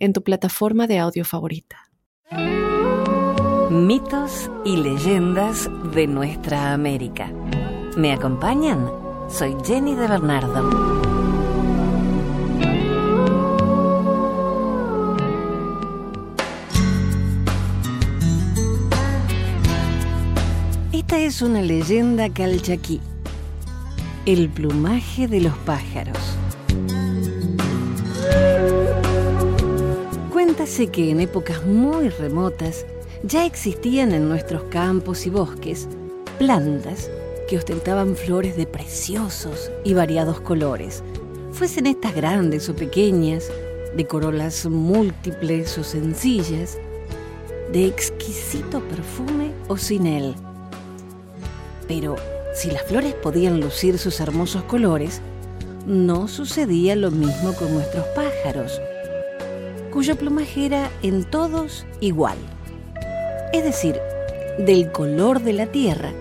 en tu plataforma de audio favorita. Mitos y leyendas de nuestra América. ¿Me acompañan? Soy Jenny de Bernardo. Esta es una leyenda calchaquí. El plumaje de los pájaros. Cuéntase que en épocas muy remotas ya existían en nuestros campos y bosques plantas que ostentaban flores de preciosos y variados colores, fuesen estas grandes o pequeñas, de corolas múltiples o sencillas, de exquisito perfume o sin él. Pero si las flores podían lucir sus hermosos colores, no sucedía lo mismo con nuestros pájaros, cuyo plumaje era en todos igual. Es decir, del color de la tierra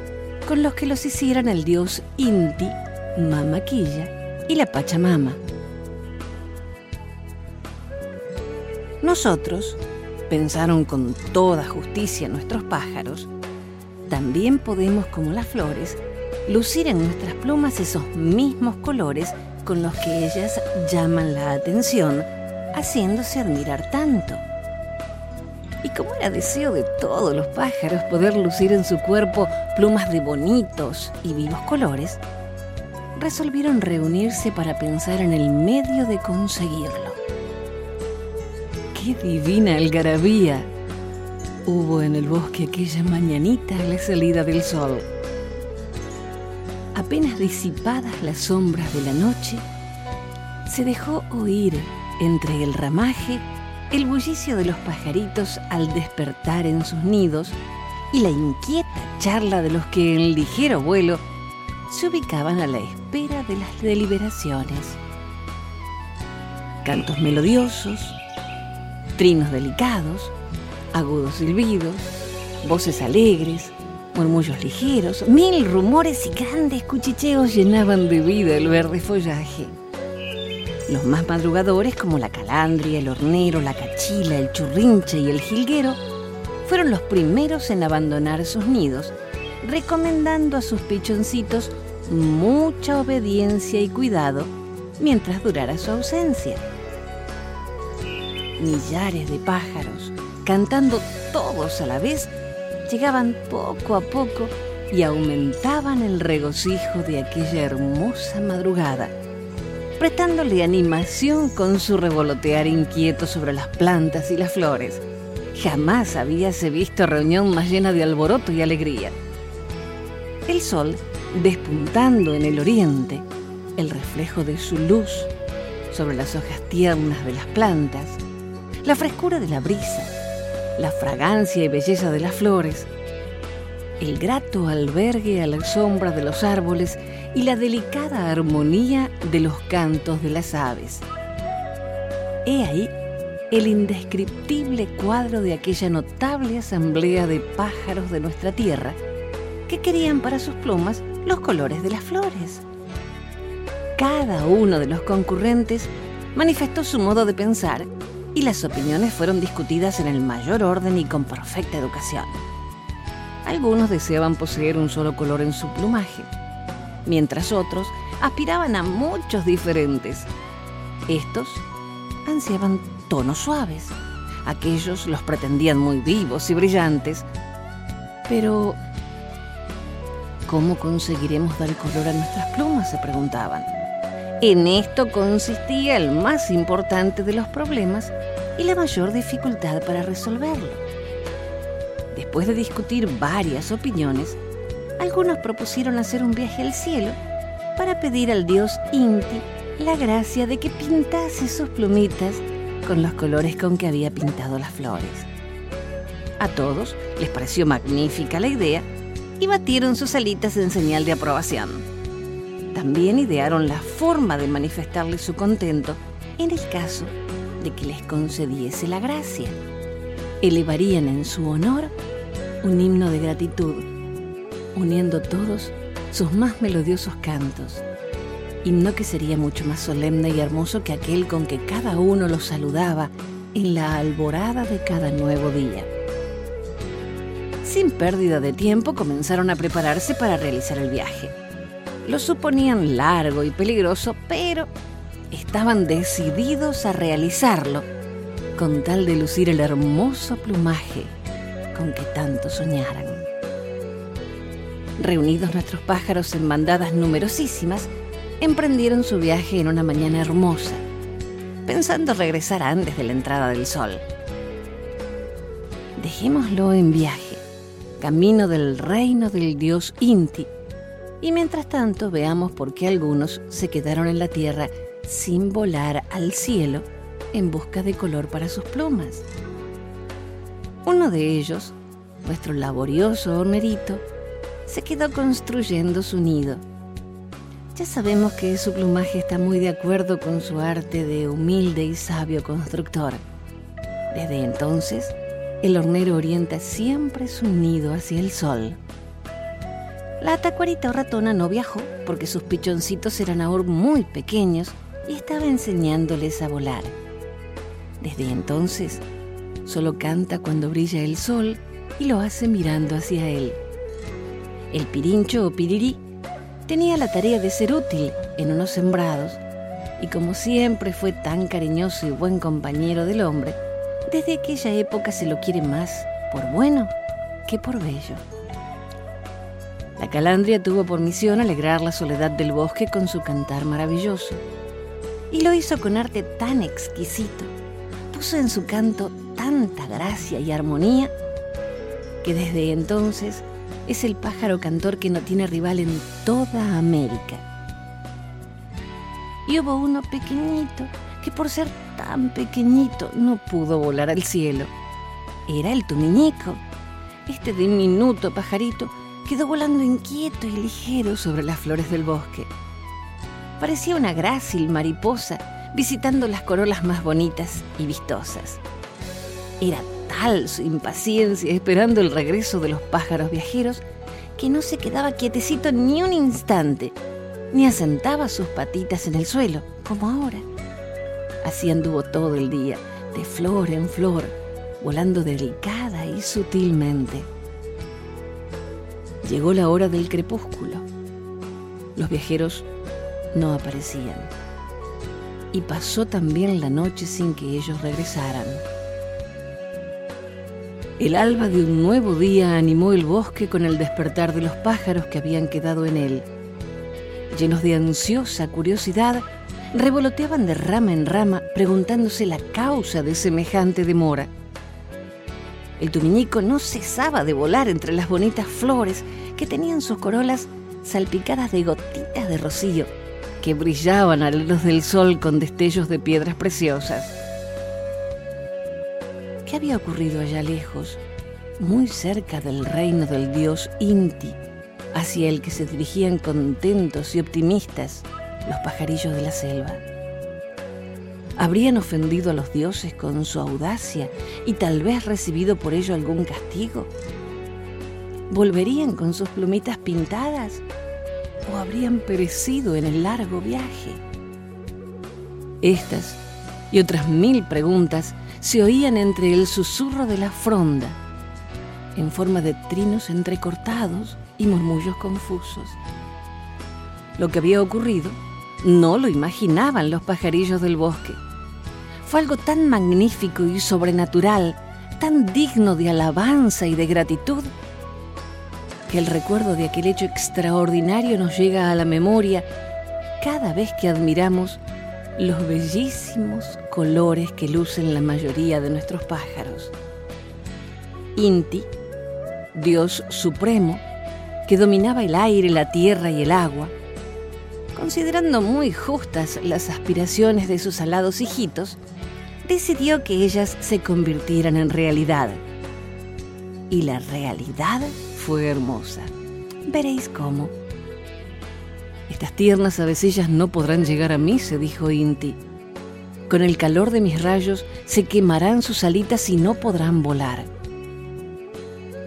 con los que los hicieran el dios Inti, Mamaquilla y la Pachamama. Nosotros, pensaron con toda justicia nuestros pájaros, también podemos, como las flores, lucir en nuestras plumas esos mismos colores con los que ellas llaman la atención, haciéndose admirar tanto. Y como era deseo de todos los pájaros poder lucir en su cuerpo plumas de bonitos y vivos colores, resolvieron reunirse para pensar en el medio de conseguirlo. ¡Qué divina algarabía! hubo en el bosque aquella mañanita a la salida del sol. Apenas disipadas las sombras de la noche, se dejó oír entre el ramaje el bullicio de los pajaritos al despertar en sus nidos y la inquieta charla de los que en ligero vuelo se ubicaban a la espera de las deliberaciones. Cantos melodiosos, trinos delicados, agudos silbidos, voces alegres, murmullos ligeros, mil rumores y grandes cuchicheos llenaban de vida el verde follaje. Los más madrugadores, como la calandria, el hornero, la cachila, el churrinche y el jilguero, fueron los primeros en abandonar sus nidos, recomendando a sus pichoncitos mucha obediencia y cuidado mientras durara su ausencia. Millares de pájaros, cantando todos a la vez, llegaban poco a poco y aumentaban el regocijo de aquella hermosa madrugada, prestándole animación con su revolotear inquieto sobre las plantas y las flores. Jamás habíase visto reunión más llena de alboroto y alegría. El sol, despuntando en el oriente, el reflejo de su luz sobre las hojas tiernas de las plantas, la frescura de la brisa, la fragancia y belleza de las flores, el grato albergue a la sombra de los árboles y la delicada armonía de los cantos de las aves. He ahí el indescriptible cuadro de aquella notable asamblea de pájaros de nuestra tierra que querían para sus plumas los colores de las flores. Cada uno de los concurrentes manifestó su modo de pensar y las opiniones fueron discutidas en el mayor orden y con perfecta educación. Algunos deseaban poseer un solo color en su plumaje, mientras otros aspiraban a muchos diferentes. Estos ansiaban tonos suaves, aquellos los pretendían muy vivos y brillantes, pero ¿cómo conseguiremos dar color a nuestras plumas? se preguntaban. En esto consistía el más importante de los problemas y la mayor dificultad para resolverlo. Después de discutir varias opiniones, algunos propusieron hacer un viaje al cielo para pedir al dios Inti la gracia de que pintase sus plumitas con los colores con que había pintado las flores. A todos les pareció magnífica la idea y batieron sus alitas en señal de aprobación. También idearon la forma de manifestarle su contento en el caso de que les concediese la gracia. Elevarían en su honor un himno de gratitud, uniendo todos sus más melodiosos cantos, himno que sería mucho más solemne y hermoso que aquel con que cada uno los saludaba en la alborada de cada nuevo día. Sin pérdida de tiempo comenzaron a prepararse para realizar el viaje. Lo suponían largo y peligroso, pero estaban decididos a realizarlo con tal de lucir el hermoso plumaje con que tanto soñaran. Reunidos nuestros pájaros en bandadas numerosísimas, emprendieron su viaje en una mañana hermosa, pensando regresar antes de la entrada del sol. Dejémoslo en viaje, camino del reino del dios Inti, y mientras tanto veamos por qué algunos se quedaron en la tierra sin volar al cielo en busca de color para sus plumas. Uno de ellos, nuestro laborioso hornerito, se quedó construyendo su nido. Ya sabemos que su plumaje está muy de acuerdo con su arte de humilde y sabio constructor. Desde entonces, el hornero orienta siempre su nido hacia el sol. La tacuarita o ratona no viajó porque sus pichoncitos eran aún muy pequeños y estaba enseñándoles a volar. Desde entonces, solo canta cuando brilla el sol y lo hace mirando hacia él. El pirincho o pirirí tenía la tarea de ser útil en unos sembrados y como siempre fue tan cariñoso y buen compañero del hombre, desde aquella época se lo quiere más por bueno que por bello. La calandria tuvo por misión alegrar la soledad del bosque con su cantar maravilloso y lo hizo con arte tan exquisito. Puso en su canto tanta gracia y armonía que desde entonces es el pájaro cantor que no tiene rival en toda América. Y hubo uno pequeñito que por ser tan pequeñito no pudo volar al cielo. Era el tumiñico. Este diminuto pajarito quedó volando inquieto y ligero sobre las flores del bosque. Parecía una grácil mariposa visitando las corolas más bonitas y vistosas. Era tal su impaciencia esperando el regreso de los pájaros viajeros que no se quedaba quietecito ni un instante, ni asentaba sus patitas en el suelo, como ahora. Así anduvo todo el día, de flor en flor, volando delicada y sutilmente. Llegó la hora del crepúsculo. Los viajeros no aparecían. Y pasó también la noche sin que ellos regresaran. El alba de un nuevo día animó el bosque con el despertar de los pájaros que habían quedado en él. Llenos de ansiosa curiosidad, revoloteaban de rama en rama preguntándose la causa de semejante demora. El tumiñico no cesaba de volar entre las bonitas flores que tenían sus corolas salpicadas de gotitas de rocío que brillaban a la luz del sol con destellos de piedras preciosas. ¿Qué había ocurrido allá lejos, muy cerca del reino del dios Inti, hacia el que se dirigían contentos y optimistas los pajarillos de la selva? ¿Habrían ofendido a los dioses con su audacia y tal vez recibido por ello algún castigo? ¿Volverían con sus plumitas pintadas o habrían perecido en el largo viaje? Estas y otras mil preguntas se oían entre el susurro de la fronda, en forma de trinos entrecortados y murmullos confusos. Lo que había ocurrido no lo imaginaban los pajarillos del bosque. Fue algo tan magnífico y sobrenatural, tan digno de alabanza y de gratitud, que el recuerdo de aquel hecho extraordinario nos llega a la memoria cada vez que admiramos los bellísimos colores que lucen la mayoría de nuestros pájaros. Inti, Dios supremo, que dominaba el aire, la tierra y el agua, considerando muy justas las aspiraciones de sus alados hijitos, decidió que ellas se convirtieran en realidad. Y la realidad fue hermosa. Veréis cómo. Estas tiernas avecillas no podrán llegar a mí, se dijo Inti. Con el calor de mis rayos se quemarán sus alitas y no podrán volar.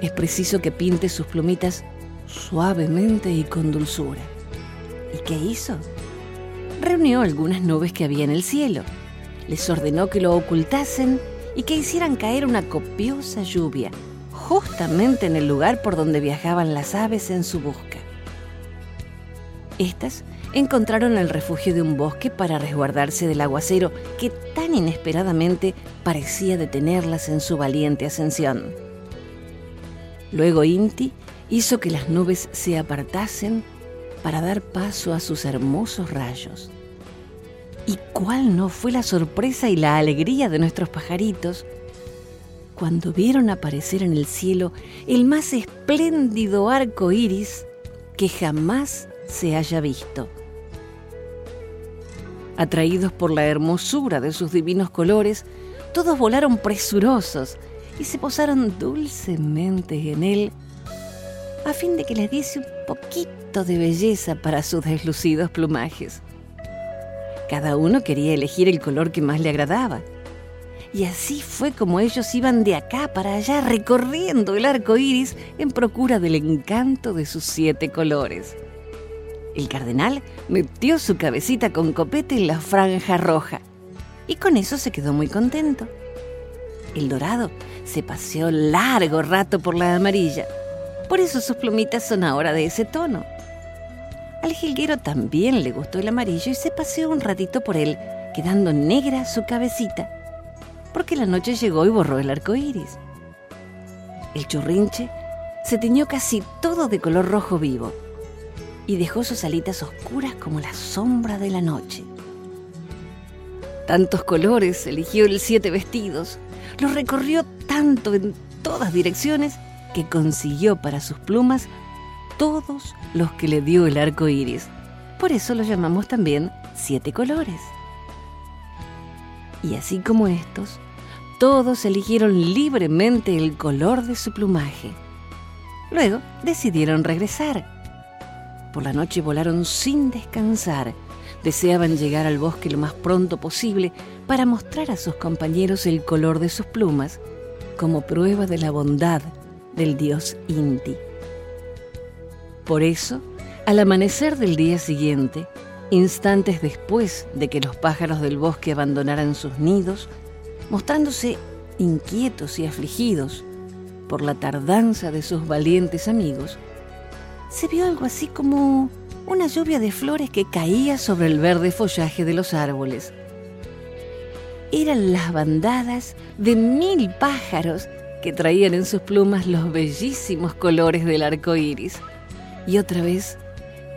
Es preciso que pinte sus plumitas suavemente y con dulzura. ¿Y qué hizo? Reunió algunas nubes que había en el cielo. Les ordenó que lo ocultasen y que hicieran caer una copiosa lluvia, justamente en el lugar por donde viajaban las aves en su busca. Estas encontraron el refugio de un bosque para resguardarse del aguacero que tan inesperadamente parecía detenerlas en su valiente ascensión. Luego Inti hizo que las nubes se apartasen para dar paso a sus hermosos rayos. ¿Y cuál no fue la sorpresa y la alegría de nuestros pajaritos cuando vieron aparecer en el cielo el más espléndido arco iris que jamás se haya visto? Atraídos por la hermosura de sus divinos colores, todos volaron presurosos y se posaron dulcemente en él a fin de que les diese un poquito de belleza para sus deslucidos plumajes. Cada uno quería elegir el color que más le agradaba. Y así fue como ellos iban de acá para allá recorriendo el arco iris en procura del encanto de sus siete colores. El cardenal metió su cabecita con copete en la franja roja y con eso se quedó muy contento. El dorado se paseó largo rato por la amarilla por eso sus plumitas son ahora de ese tono. Al jilguero también le gustó el amarillo y se paseó un ratito por él, quedando negra su cabecita, porque la noche llegó y borró el arco iris. El churrinche se tiñó casi todo de color rojo vivo y dejó sus alitas oscuras como la sombra de la noche. Tantos colores eligió el siete vestidos, los recorrió tanto en todas direcciones que consiguió para sus plumas todos los que le dio el arco iris. Por eso lo llamamos también siete colores. Y así como estos, todos eligieron libremente el color de su plumaje. Luego decidieron regresar. Por la noche volaron sin descansar. Deseaban llegar al bosque lo más pronto posible para mostrar a sus compañeros el color de sus plumas como prueba de la bondad del dios Inti. Por eso, al amanecer del día siguiente, instantes después de que los pájaros del bosque abandonaran sus nidos, mostrándose inquietos y afligidos por la tardanza de sus valientes amigos, se vio algo así como una lluvia de flores que caía sobre el verde follaje de los árboles. Eran las bandadas de mil pájaros que traían en sus plumas los bellísimos colores del arco iris. Y otra vez,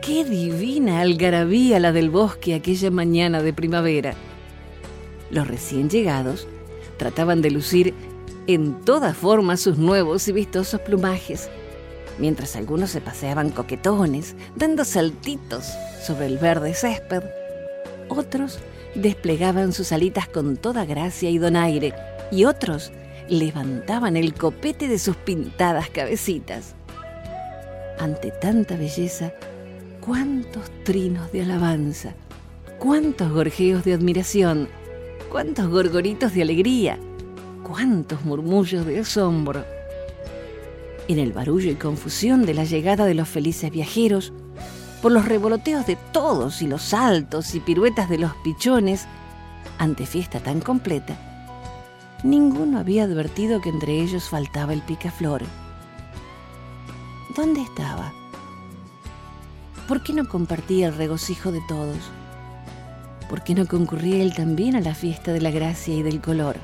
qué divina algarabía la del bosque aquella mañana de primavera. Los recién llegados trataban de lucir en toda forma sus nuevos y vistosos plumajes, mientras algunos se paseaban coquetones, dando saltitos sobre el verde césped. Otros desplegaban sus alitas con toda gracia y donaire, y otros levantaban el copete de sus pintadas cabecitas. Ante tanta belleza, cuántos trinos de alabanza, cuántos gorjeos de admiración, cuántos gorgoritos de alegría, cuántos murmullos de asombro. En el barullo y confusión de la llegada de los felices viajeros, por los revoloteos de todos y los saltos y piruetas de los pichones, ante fiesta tan completa, ninguno había advertido que entre ellos faltaba el picaflor. ¿Dónde estaba? ¿Por qué no compartía el regocijo de todos? ¿Por qué no concurría él también a la fiesta de la gracia y del color?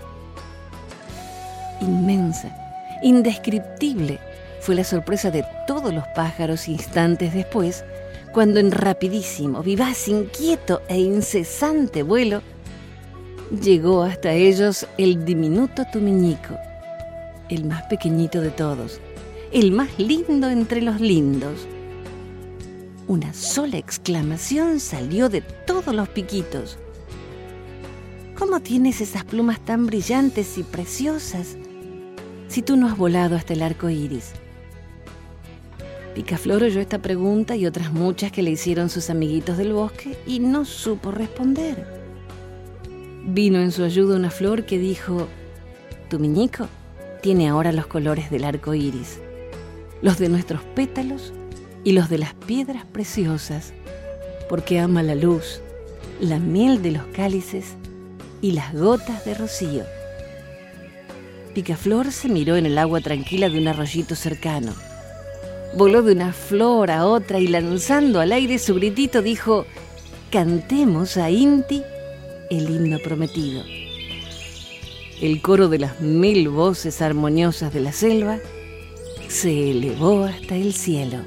Inmensa, indescriptible, fue la sorpresa de todos los pájaros instantes después, cuando en rapidísimo, vivaz, inquieto e incesante vuelo llegó hasta ellos el diminuto Tumiñico, el más pequeñito de todos, el más lindo entre los lindos. Una sola exclamación salió de todos los piquitos. ¿cómo tienes esas plumas tan brillantes y preciosas si tú no has volado hasta el arco iris? Picaflor oyó esta pregunta y otras muchas que le hicieron sus amiguitos del bosque y no supo responder. Vino en su ayuda una flor que dijo: Tu miñico tiene ahora los colores del arco iris, los de nuestros pétalos y los de las piedras preciosas, porque ama la luz, la miel de los cálices y las gotas de rocío. Picaflor se miró en el agua tranquila de un arroyito cercano. Voló de una flor a otra y lanzando al aire su gritito dijo, cantemos a Inti el himno prometido. El coro de las mil voces armoniosas de la selva se elevó hasta el cielo.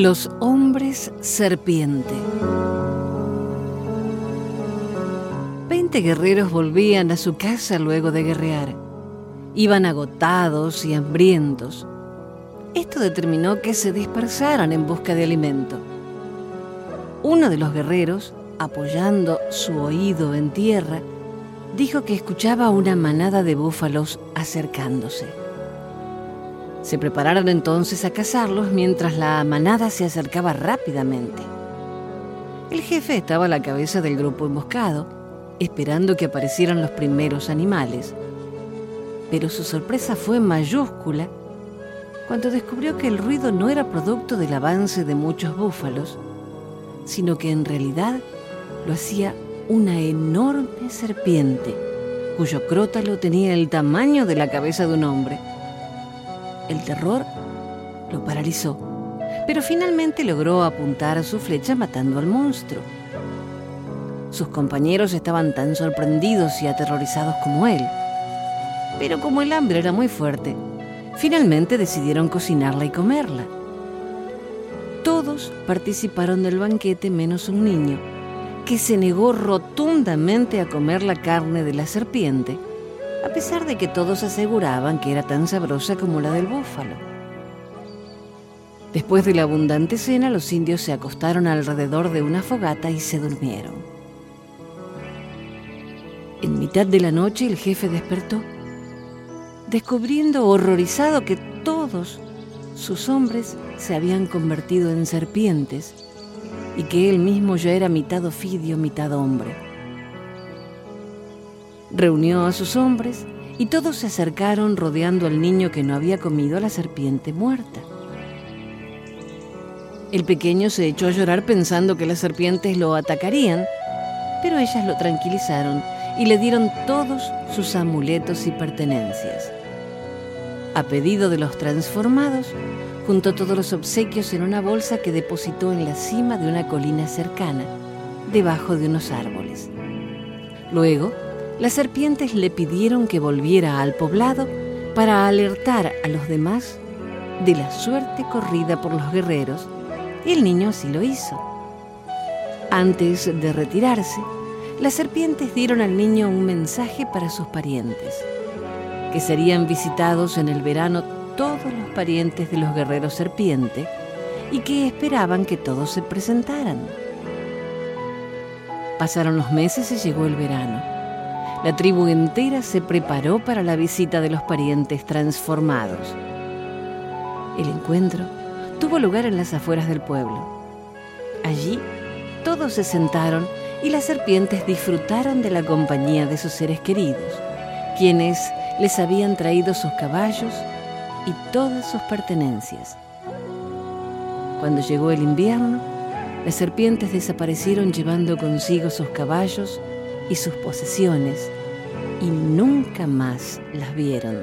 Los hombres serpiente. Veinte guerreros volvían a su casa luego de guerrear. Iban agotados y hambrientos. Esto determinó que se dispersaran en busca de alimento. Uno de los guerreros, apoyando su oído en tierra, dijo que escuchaba una manada de búfalos acercándose. Se prepararon entonces a cazarlos mientras la manada se acercaba rápidamente. El jefe estaba a la cabeza del grupo emboscado, esperando que aparecieran los primeros animales. Pero su sorpresa fue mayúscula cuando descubrió que el ruido no era producto del avance de muchos búfalos, sino que en realidad lo hacía una enorme serpiente, cuyo crótalo tenía el tamaño de la cabeza de un hombre el terror lo paralizó, pero finalmente logró apuntar su flecha matando al monstruo. Sus compañeros estaban tan sorprendidos y aterrorizados como él, pero como el hambre era muy fuerte, finalmente decidieron cocinarla y comerla. Todos participaron del banquete menos un niño, que se negó rotundamente a comer la carne de la serpiente a pesar de que todos aseguraban que era tan sabrosa como la del búfalo. Después de la abundante cena, los indios se acostaron alrededor de una fogata y se durmieron. En mitad de la noche el jefe despertó, descubriendo horrorizado que todos sus hombres se habían convertido en serpientes y que él mismo ya era mitad ofidio, mitad hombre. Reunió a sus hombres y todos se acercaron rodeando al niño que no había comido a la serpiente muerta. El pequeño se echó a llorar pensando que las serpientes lo atacarían, pero ellas lo tranquilizaron y le dieron todos sus amuletos y pertenencias. A pedido de los transformados, juntó todos los obsequios en una bolsa que depositó en la cima de una colina cercana, debajo de unos árboles. Luego, las serpientes le pidieron que volviera al poblado para alertar a los demás de la suerte corrida por los guerreros, y el niño así lo hizo. Antes de retirarse, las serpientes dieron al niño un mensaje para sus parientes, que serían visitados en el verano todos los parientes de los guerreros serpiente y que esperaban que todos se presentaran. Pasaron los meses y llegó el verano. La tribu entera se preparó para la visita de los parientes transformados. El encuentro tuvo lugar en las afueras del pueblo. Allí todos se sentaron y las serpientes disfrutaron de la compañía de sus seres queridos, quienes les habían traído sus caballos y todas sus pertenencias. Cuando llegó el invierno, las serpientes desaparecieron llevando consigo sus caballos y sus posesiones y nunca más las vieron.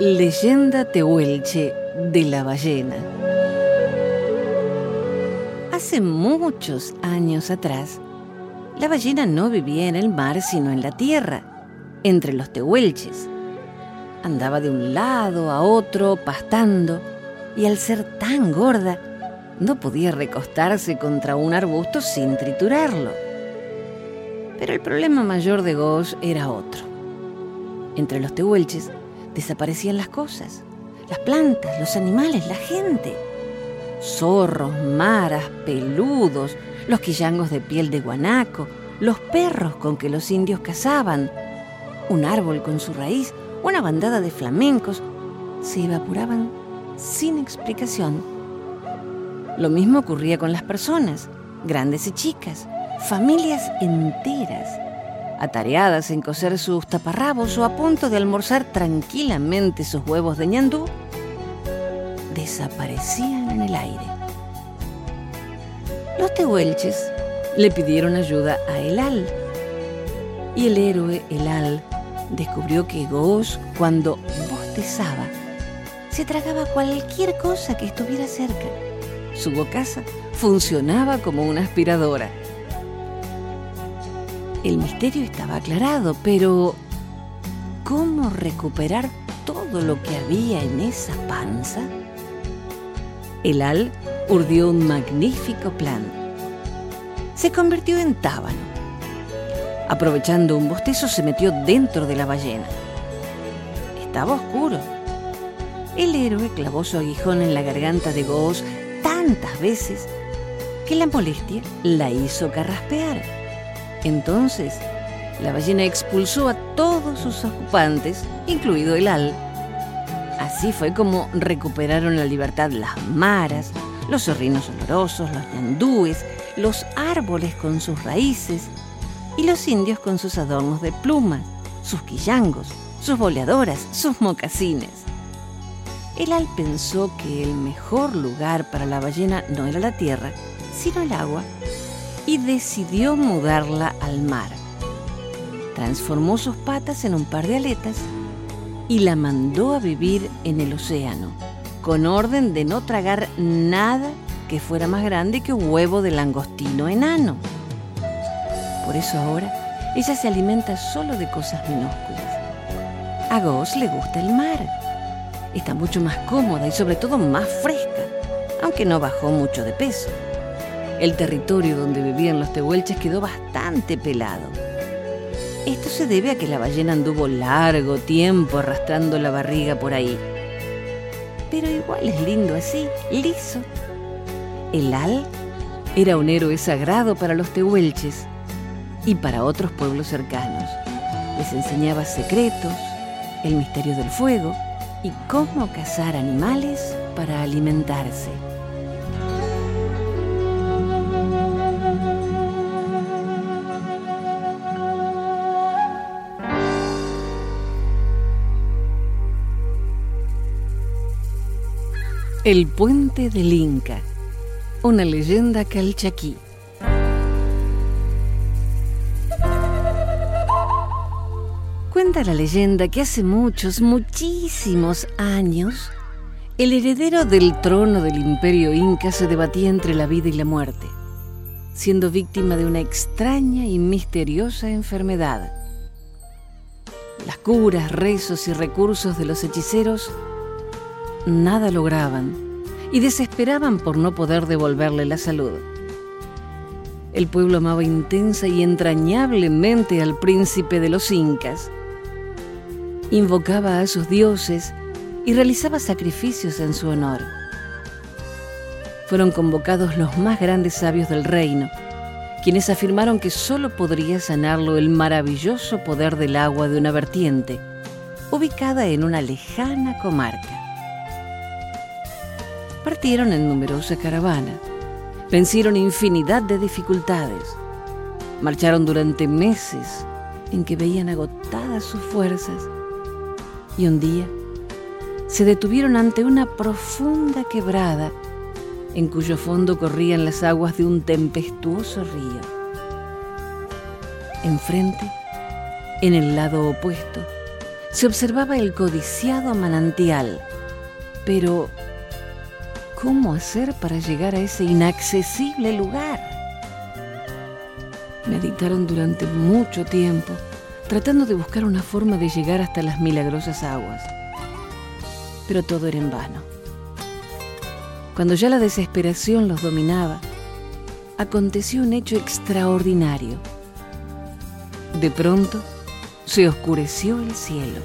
Leyenda Tehuelche de la ballena. Hace muchos años atrás, La ballena no vivía en el mar, sino en la tierra, entre los tehuelches. Andaba de un lado a otro pastando y al ser tan gorda, no podía recostarse contra un arbusto sin triturarlo. Pero el problema mayor de Gosh era otro. Entre los tehuelches desaparecían las cosas, las plantas, los animales, la gente. Zorros, maras, peludos, los quillangos de piel de guanaco, los perros con que los indios cazaban, un árbol con su raíz, una bandada de flamencos, se evaporaban sin explicación. Lo mismo ocurría con las personas, grandes y chicas, familias enteras, atareadas en coser sus taparrabos o a punto de almorzar tranquilamente sus huevos de ñandú, desaparecían en el aire. Los tehuelches le pidieron ayuda a Elal y el héroe Elal descubrió que Gosh, cuando bostezaba, se tragaba cualquier cosa que estuviera cerca. Su bocaza funcionaba como una aspiradora. El misterio estaba aclarado, pero ¿cómo recuperar todo lo que había en esa panza? El Al urdió un magnífico plan. Se convirtió en tábano. Aprovechando un bostezo, se metió dentro de la ballena. Estaba oscuro. El héroe clavó su aguijón en la garganta de Goos tantas veces que la molestia la hizo carraspear. Entonces, la ballena expulsó a todos sus ocupantes, incluido el al. Así fue como recuperaron la libertad las maras, los zorrinos olorosos, los ñandúes, los árboles con sus raíces y los indios con sus adornos de plumas, sus quillangos, sus boleadoras, sus mocasines. El al pensó que el mejor lugar para la ballena no era la tierra, sino el agua, y decidió mudarla al mar. Transformó sus patas en un par de aletas y la mandó a vivir en el océano, con orden de no tragar nada que fuera más grande que un huevo de langostino enano. Por eso ahora ella se alimenta solo de cosas minúsculas. A Gos le gusta el mar. Está mucho más cómoda y sobre todo más fresca, aunque no bajó mucho de peso. El territorio donde vivían los tehuelches quedó bastante pelado. Esto se debe a que la ballena anduvo largo tiempo arrastrando la barriga por ahí. Pero igual es lindo así, liso. El al era un héroe sagrado para los tehuelches y para otros pueblos cercanos. Les enseñaba secretos, el misterio del fuego y cómo cazar animales para alimentarse. El puente del Inca, una leyenda calchaquí. Cuenta la leyenda que hace muchos, muchísimos años, el heredero del trono del imperio inca se debatía entre la vida y la muerte, siendo víctima de una extraña y misteriosa enfermedad. Las curas, rezos y recursos de los hechiceros nada lograban y desesperaban por no poder devolverle la salud. El pueblo amaba intensa y entrañablemente al príncipe de los incas. Invocaba a sus dioses y realizaba sacrificios en su honor. Fueron convocados los más grandes sabios del reino, quienes afirmaron que solo podría sanarlo el maravilloso poder del agua de una vertiente, ubicada en una lejana comarca partieron en numerosa caravana. Vencieron infinidad de dificultades. Marcharon durante meses en que veían agotadas sus fuerzas. Y un día se detuvieron ante una profunda quebrada en cuyo fondo corrían las aguas de un tempestuoso río. Enfrente, en el lado opuesto, se observaba el codiciado manantial, pero ¿Cómo hacer para llegar a ese inaccesible lugar? Meditaron durante mucho tiempo, tratando de buscar una forma de llegar hasta las milagrosas aguas. Pero todo era en vano. Cuando ya la desesperación los dominaba, aconteció un hecho extraordinario. De pronto, se oscureció el cielo.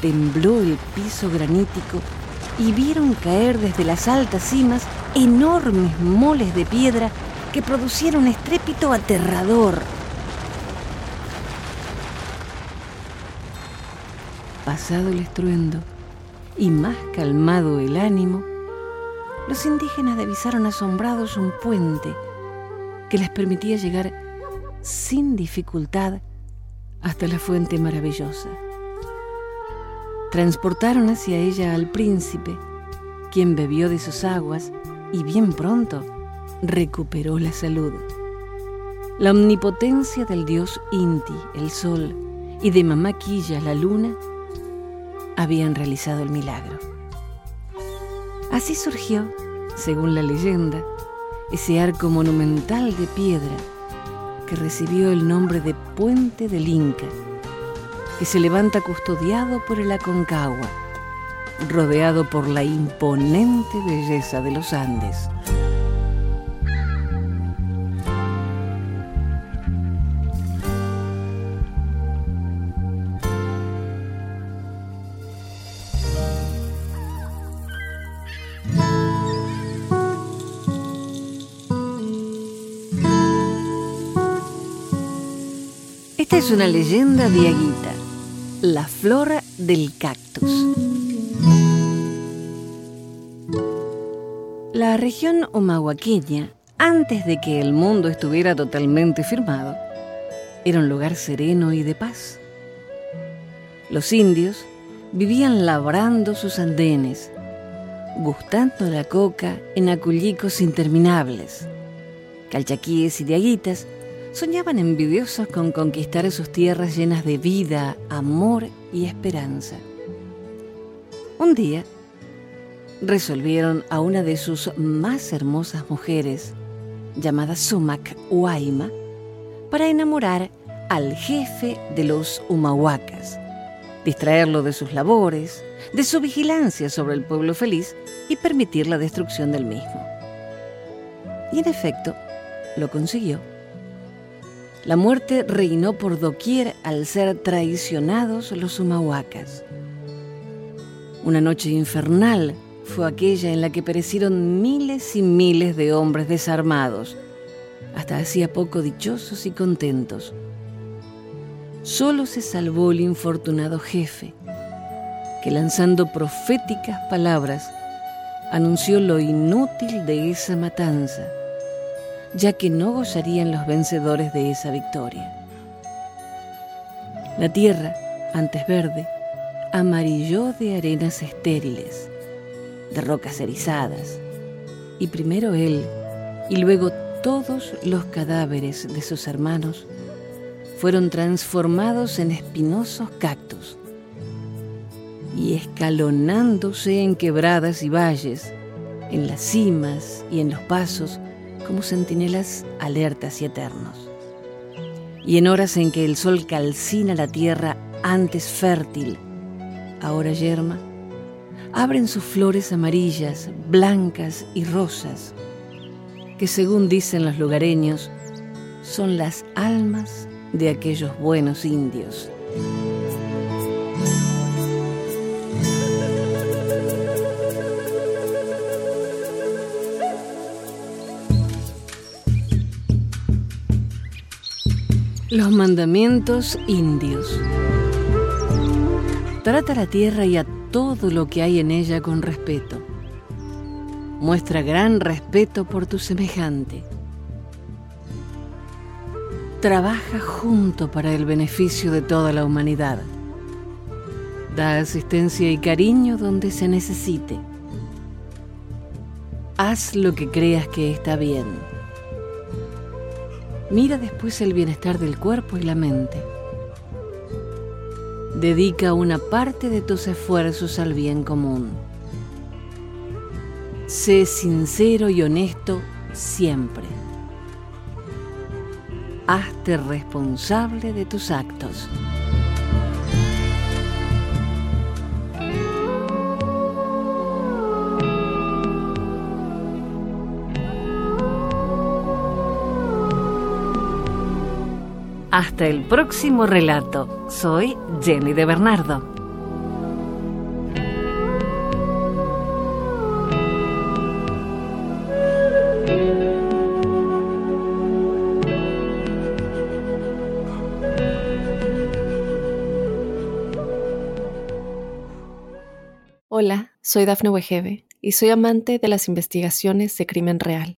Tembló el piso granítico y vieron caer desde las altas cimas enormes moles de piedra que producieron un estrépito aterrador. Pasado el estruendo y más calmado el ánimo, los indígenas divisaron asombrados un puente que les permitía llegar sin dificultad hasta la fuente maravillosa. Transportaron hacia ella al príncipe, quien bebió de sus aguas y bien pronto recuperó la salud. La omnipotencia del dios Inti, el sol, y de Mamá Quilla, la luna, habían realizado el milagro. Así surgió, según la leyenda, ese arco monumental de piedra que recibió el nombre de Puente del Inca, que se levanta custodiado por el Aconcagua, rodeado por la imponente belleza de los Andes. Esta es una leyenda diaguita, la flora del cactus. La región omahuaqueña, antes de que el mundo estuviera totalmente firmado, era un lugar sereno y de paz. Los indios vivían labrando sus andenes, gustando la coca en acullicos interminables. Calchaquíes y diaguitas soñaban envidiosos con conquistar sus tierras llenas de vida, amor y esperanza. Un día, resolvieron a una de sus más hermosas mujeres, llamada Sumac Huayma, para enamorar al jefe de los Humahuacas, distraerlo de sus labores, de su vigilancia sobre el pueblo feliz y permitir la destrucción del mismo. Y en efecto, lo consiguió la muerte reinó por doquier al ser traicionados los humahuacas. Una noche infernal fue aquella en la que perecieron miles y miles de hombres desarmados, hasta hacía poco dichosos y contentos. Solo se salvó el infortunado jefe, que lanzando proféticas palabras, anunció lo inútil de esa matanza ya que no gozarían los vencedores de esa victoria. La tierra, antes verde, amarilló de arenas estériles, de rocas erizadas, y primero él y luego todos los cadáveres de sus hermanos fueron transformados en espinosos cactus y escalonándose en quebradas y valles, en las cimas y en los pasos, como centinelas alertas y eternos. Y en horas en que el sol calcina la tierra antes fértil, ahora yerma, abren sus flores amarillas, blancas y rosas, que según dicen los lugareños, son las almas de aquellos buenos indios. Los mandamientos indios. Trata la tierra y a todo lo que hay en ella con respeto. Muestra gran respeto por tu semejante. Trabaja junto para el beneficio de toda la humanidad. Da asistencia y cariño donde se necesite. Haz lo que creas que está bien Mira después el bienestar del cuerpo y la mente. Dedica una parte de tus esfuerzos al bien común. Sé sincero y honesto siempre. Hazte responsable de tus actos. Hasta el próximo relato. Soy Jenny de Bernardo. Hola, soy Dafne Wegebe y soy amante de las investigaciones de crimen real.